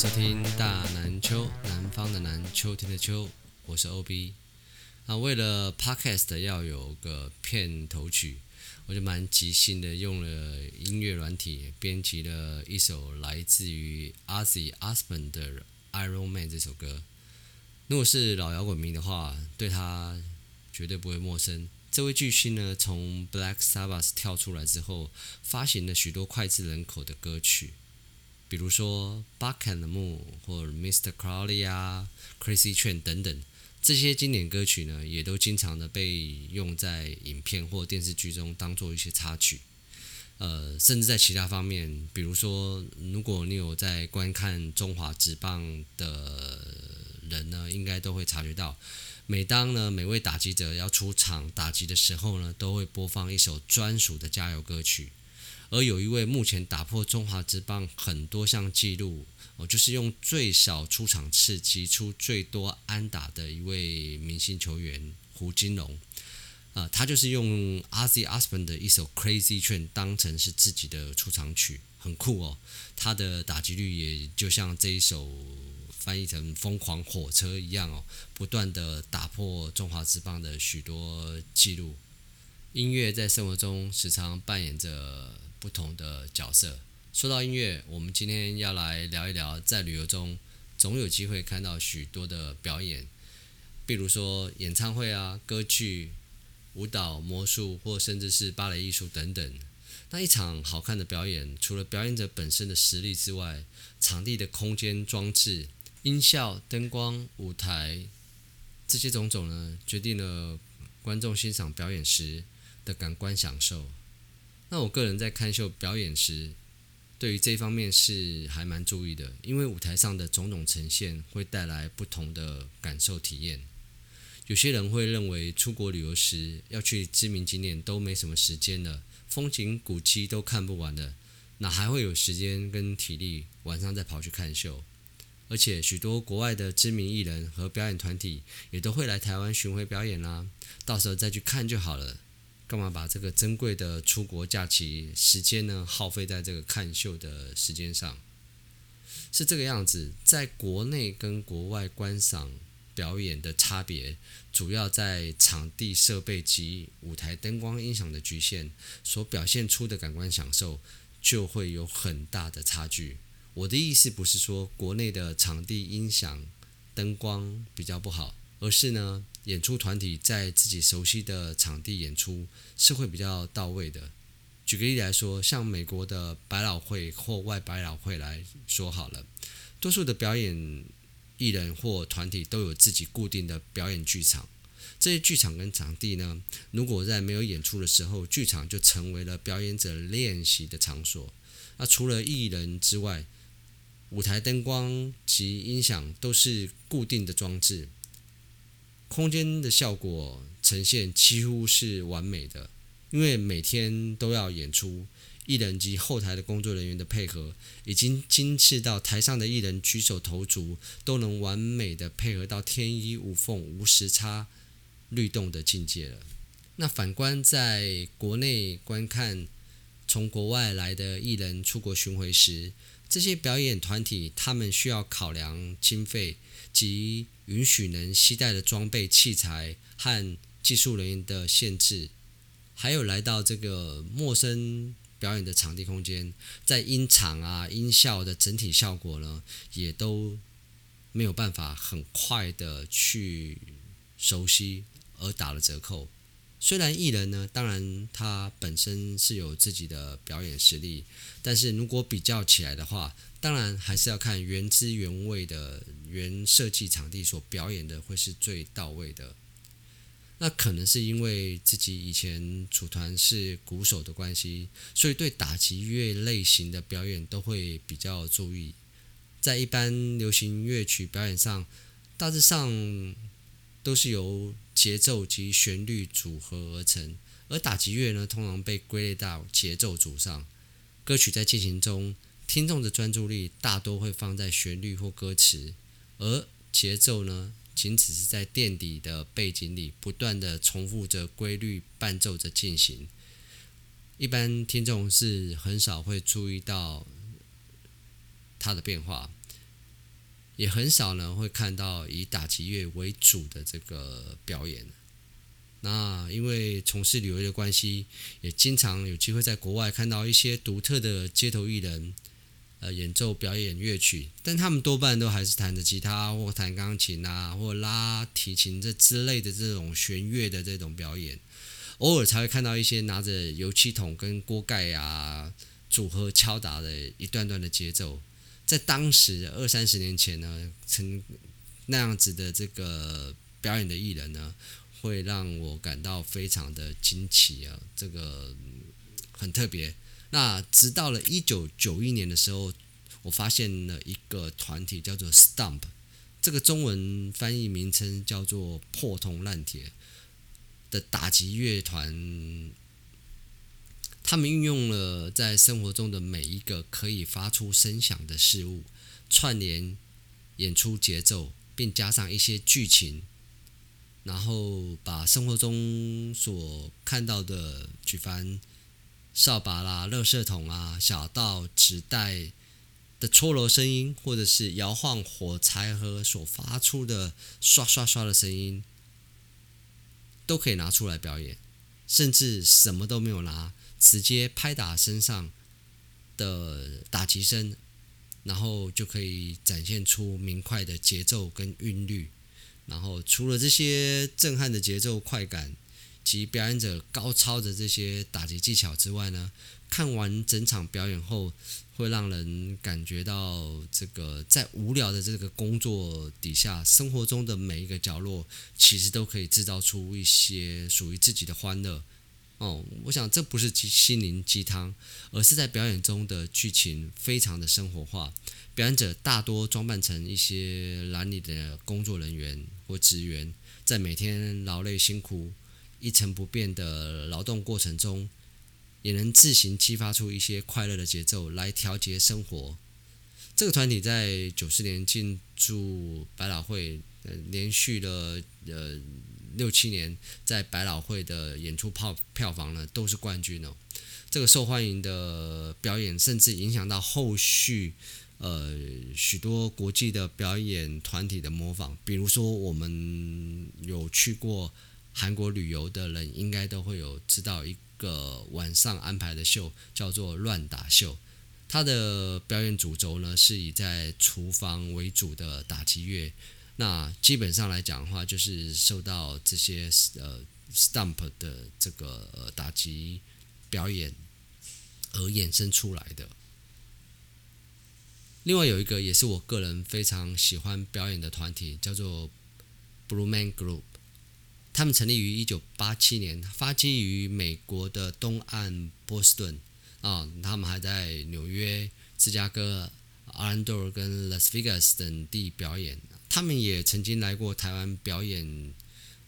收听大南秋，南方的南，秋天的秋，我是 OB。那为了 Podcast 要有个片头曲，我就蛮即兴的用了音乐软体编辑了一首来自于 Ozzy Osbourne 的《Iron Man》这首歌。如果是老摇滚迷的话，对他绝对不会陌生。这位巨星呢，从 Black Sabbath 跳出来之后，发行了许多脍炙人口的歌曲。比如说《Bark at the Moon》或者《Mr. Crowley》啊，《Crazy Train》等等这些经典歌曲呢，也都经常的被用在影片或电视剧中当做一些插曲。呃，甚至在其他方面，比如说，如果你有在观看中华职棒的人呢，应该都会察觉到，每当呢每位打击者要出场打击的时候呢，都会播放一首专属的加油歌曲。而有一位目前打破中华职棒很多项纪录，哦，就是用最少出场次击出最多安打的一位明星球员胡金龙，呃，他就是用 Ozzy Osbourne 的一首 Crazy Train 当成是自己的出场曲，很酷哦。他的打击率也就像这一首翻译成疯狂火车一样哦，不断的打破中华职棒的许多纪录。音乐在生活中时常扮演着。不同的角色。说到音乐，我们今天要来聊一聊，在旅游中总有机会看到许多的表演，比如说演唱会啊、歌剧、舞蹈、魔术，或甚至是芭蕾艺术等等。那一场好看的表演，除了表演者本身的实力之外，场地的空间装置、音效、灯光、舞台这些种种呢，决定了观众欣赏表演时的感官享受。那我个人在看秀表演时，对于这方面是还蛮注意的，因为舞台上的种种呈现会带来不同的感受体验。有些人会认为出国旅游时要去知名景点都没什么时间了，风景古迹都看不完了，哪还会有时间跟体力晚上再跑去看秀？而且许多国外的知名艺人和表演团体也都会来台湾巡回表演啦，到时候再去看就好了。干嘛把这个珍贵的出国假期时间呢，耗费在这个看秀的时间上？是这个样子。在国内跟国外观赏表演的差别，主要在场地设备及舞台灯光音响的局限，所表现出的感官享受就会有很大的差距。我的意思不是说国内的场地音响灯光比较不好，而是呢。演出团体在自己熟悉的场地演出是会比较到位的。举个例来说，像美国的百老汇或外百老汇来说好了，多数的表演艺人或团体都有自己固定的表演剧场。这些剧场跟场地呢，如果在没有演出的时候，剧场就成为了表演者练习的场所。那除了艺人之外，舞台灯光及音响都是固定的装置。空间的效果呈现几乎是完美的，因为每天都要演出，艺人及后台的工作人员的配合已经精致到台上的艺人举手投足都能完美的配合到天衣无缝、无时差律动的境界了。那反观在国内观看从国外来的艺人出国巡回时，这些表演团体他们需要考量经费及允许能携带的装备、器材和技术人员的限制，还有来到这个陌生表演的场地空间，在音场啊、音效的整体效果呢，也都没有办法很快的去熟悉，而打了折扣。虽然艺人呢，当然他本身是有自己的表演实力，但是如果比较起来的话，当然还是要看原汁原味的原设计场地所表演的会是最到位的。那可能是因为自己以前组团是鼓手的关系，所以对打击乐类型的表演都会比较注意。在一般流行乐曲表演上，大致上都是由节奏及旋律组合而成，而打击乐呢，通常被归类到节奏组上。歌曲在进行中，听众的专注力大多会放在旋律或歌词，而节奏呢，仅只是在垫底的背景里不断地重复着规律伴奏着进行。一般听众是很少会注意到它的变化。也很少呢会看到以打击乐为主的这个表演。那因为从事旅游的关系，也经常有机会在国外看到一些独特的街头艺人，呃，演奏表演乐曲，但他们多半都还是弹着吉他或弹钢琴啊，或拉提琴这之类的这种弦乐的这种表演，偶尔才会看到一些拿着油漆桶跟锅盖啊组合敲打的一段段的节奏，在当时二三十年前呢，曾那样子的这个表演的艺人呢。会让我感到非常的惊奇啊，这个很特别。那直到了一九九一年的时候，我发现了一个团体叫做 Stump，这个中文翻译名称叫做破铜烂铁的打击乐团。他们运用了在生活中的每一个可以发出声响的事物，串联演出节奏，并加上一些剧情。然后把生活中所看到的，举凡扫把啦、垃圾桶啊、小到、纸袋的搓揉声音，或者是摇晃火柴盒所发出的刷刷刷的声音，都可以拿出来表演。甚至什么都没有拿，直接拍打身上的打击声，然后就可以展现出明快的节奏跟韵律。然后，除了这些震撼的节奏快感及表演者高超的这些打击技巧之外呢，看完整场表演后，会让人感觉到这个在无聊的这个工作底下，生活中的每一个角落，其实都可以制造出一些属于自己的欢乐。哦，我想这不是心灵鸡汤，而是在表演中的剧情非常的生活化。表演者大多装扮成一些蓝领的工作人员或职员，在每天劳累辛苦、一成不变的劳动过程中，也能自行激发出一些快乐的节奏来调节生活。这个团体在九四年进驻百老汇，呃，连续了呃六七年，在百老汇的演出票票房呢都是冠军哦。这个受欢迎的表演，甚至影响到后续。呃，许多国际的表演团体的模仿，比如说我们有去过韩国旅游的人，应该都会有知道一个晚上安排的秀，叫做乱打秀。它的表演主轴呢是以在厨房为主的打击乐，那基本上来讲的话，就是受到这些呃 stump 的这个呃打击表演而衍生出来的。另外有一个也是我个人非常喜欢表演的团体，叫做 Blue Man Group。他们成立于一九八七年，发迹于美国的东岸波士顿啊。他们还在纽约、芝加哥、阿兰多尔跟拉斯维加斯等地表演。他们也曾经来过台湾表演，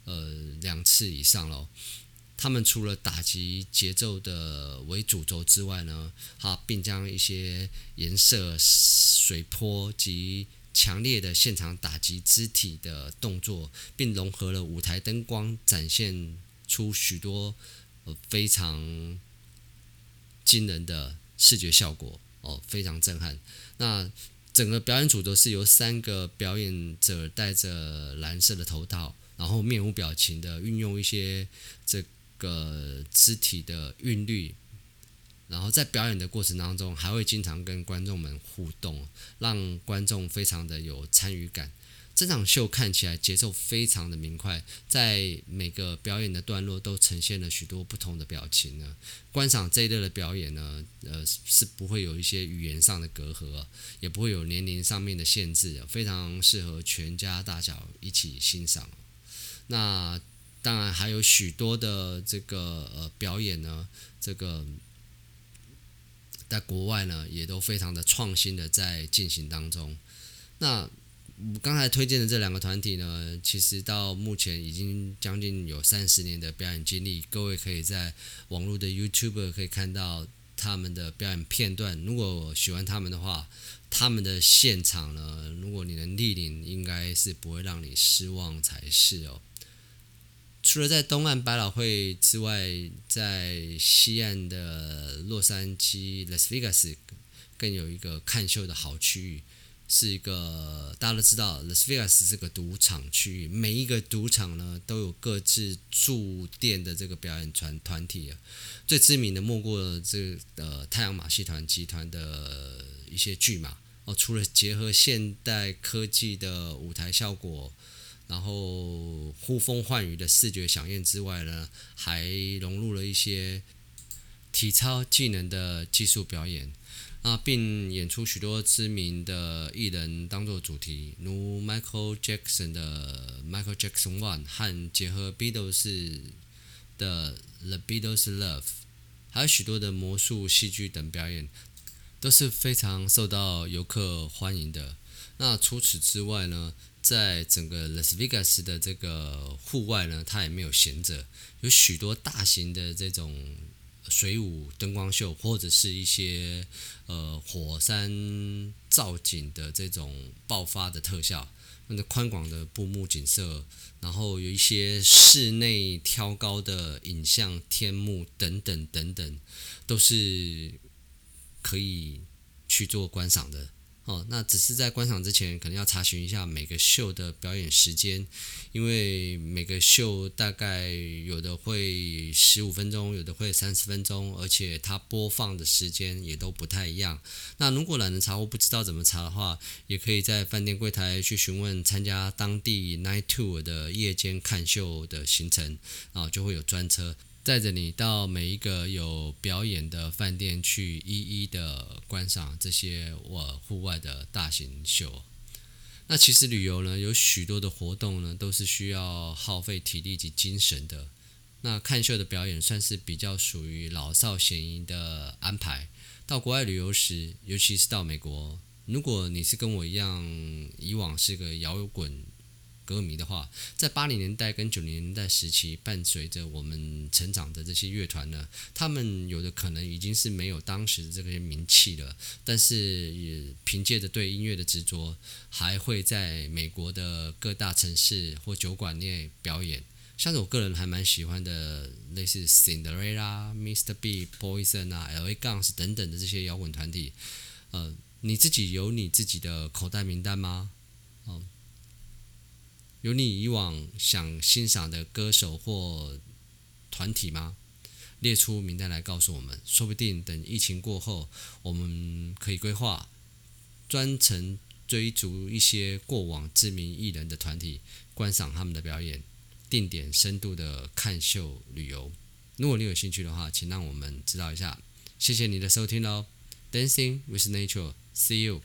呃，两次以上了。他们除了打击节奏的为主轴之外呢，哈，并将一些颜色、水波及强烈的现场打击肢体的动作，并融合了舞台灯光，展现出许多呃非常惊人的视觉效果哦，非常震撼。那整个表演组都是由三个表演者戴着蓝色的头套，然后面无表情的运用一些这。个肢体的韵律，然后在表演的过程当中，还会经常跟观众们互动，让观众非常的有参与感。这场秀看起来节奏非常的明快，在每个表演的段落都呈现了许多不同的表情呢。观赏这一类的表演呢，呃，是不会有一些语言上的隔阂，也不会有年龄上面的限制，非常适合全家大小一起欣赏。那。当然还有许多的这个呃表演呢，这个在国外呢也都非常的创新的在进行当中。那刚才推荐的这两个团体呢，其实到目前已经将近有三十年的表演经历，各位可以在网络的 YouTube 可以看到他们的表演片段。如果喜欢他们的话，他们的现场呢，如果你能莅临，应该是不会让你失望才是哦。除了在东岸百老汇之外，在西岸的洛杉矶 Las Vegas 更有一个看秀的好区域，是一个大家都知道，Las Vegas 是个赌场区域，每一个赌场呢都有各自驻店的这个表演团团体啊。最知名的莫过这个呃太阳马戏团集团的一些剧嘛哦，除了结合现代科技的舞台效果，然后呼风唤雨的视觉响应之外呢，还融入了一些体操技能的技术表演。啊，并演出许多知名的艺人当做主题，如 Michael Jackson 的 Michael Jackson One 和结合 Beatles 的 The Beatles Love，还有许多的魔术、戏剧等表演，都是非常受到游客欢迎的。那除此之外呢，在整个 Las Vegas 的这个户外呢，它也没有闲着，有许多大型的这种。水舞灯光秀，或者是一些呃火山造景的这种爆发的特效，那个宽广的布幕景色，然后有一些室内挑高的影像天幕等等等等，都是可以去做观赏的。哦，那只是在观赏之前，可能要查询一下每个秀的表演时间，因为每个秀大概有的会十五分钟，有的会三十分钟，而且它播放的时间也都不太一样。那如果懒得查或不知道怎么查的话，也可以在饭店柜台去询问参加当地 Night Tour 的夜间看秀的行程，啊，就会有专车。带着你到每一个有表演的饭店去，一一的观赏这些我户外的大型秀。那其实旅游呢，有许多的活动呢，都是需要耗费体力及精神的。那看秀的表演算是比较属于老少咸宜的安排。到国外旅游时，尤其是到美国，如果你是跟我一样，以往是个摇滚。歌迷的话，在八零年代跟九零年代时期，伴随着我们成长的这些乐团呢，他们有的可能已经是没有当时的这些名气了，但是也凭借着对音乐的执着，还会在美国的各大城市或酒馆内表演。像是我个人还蛮喜欢的，类似 Cinderella、Mr. Big、Poison 啊、LA Guns 等等的这些摇滚团体。呃，你自己有你自己的口袋名单吗？有你以往想欣赏的歌手或团体吗？列出名单来告诉我们，说不定等疫情过后，我们可以规划专程追逐一些过往知名艺人的团体，观赏他们的表演，定点深度的看秀旅游。如果你有兴趣的话，请让我们知道一下。谢谢你的收听哦，Dancing with Nature，See you。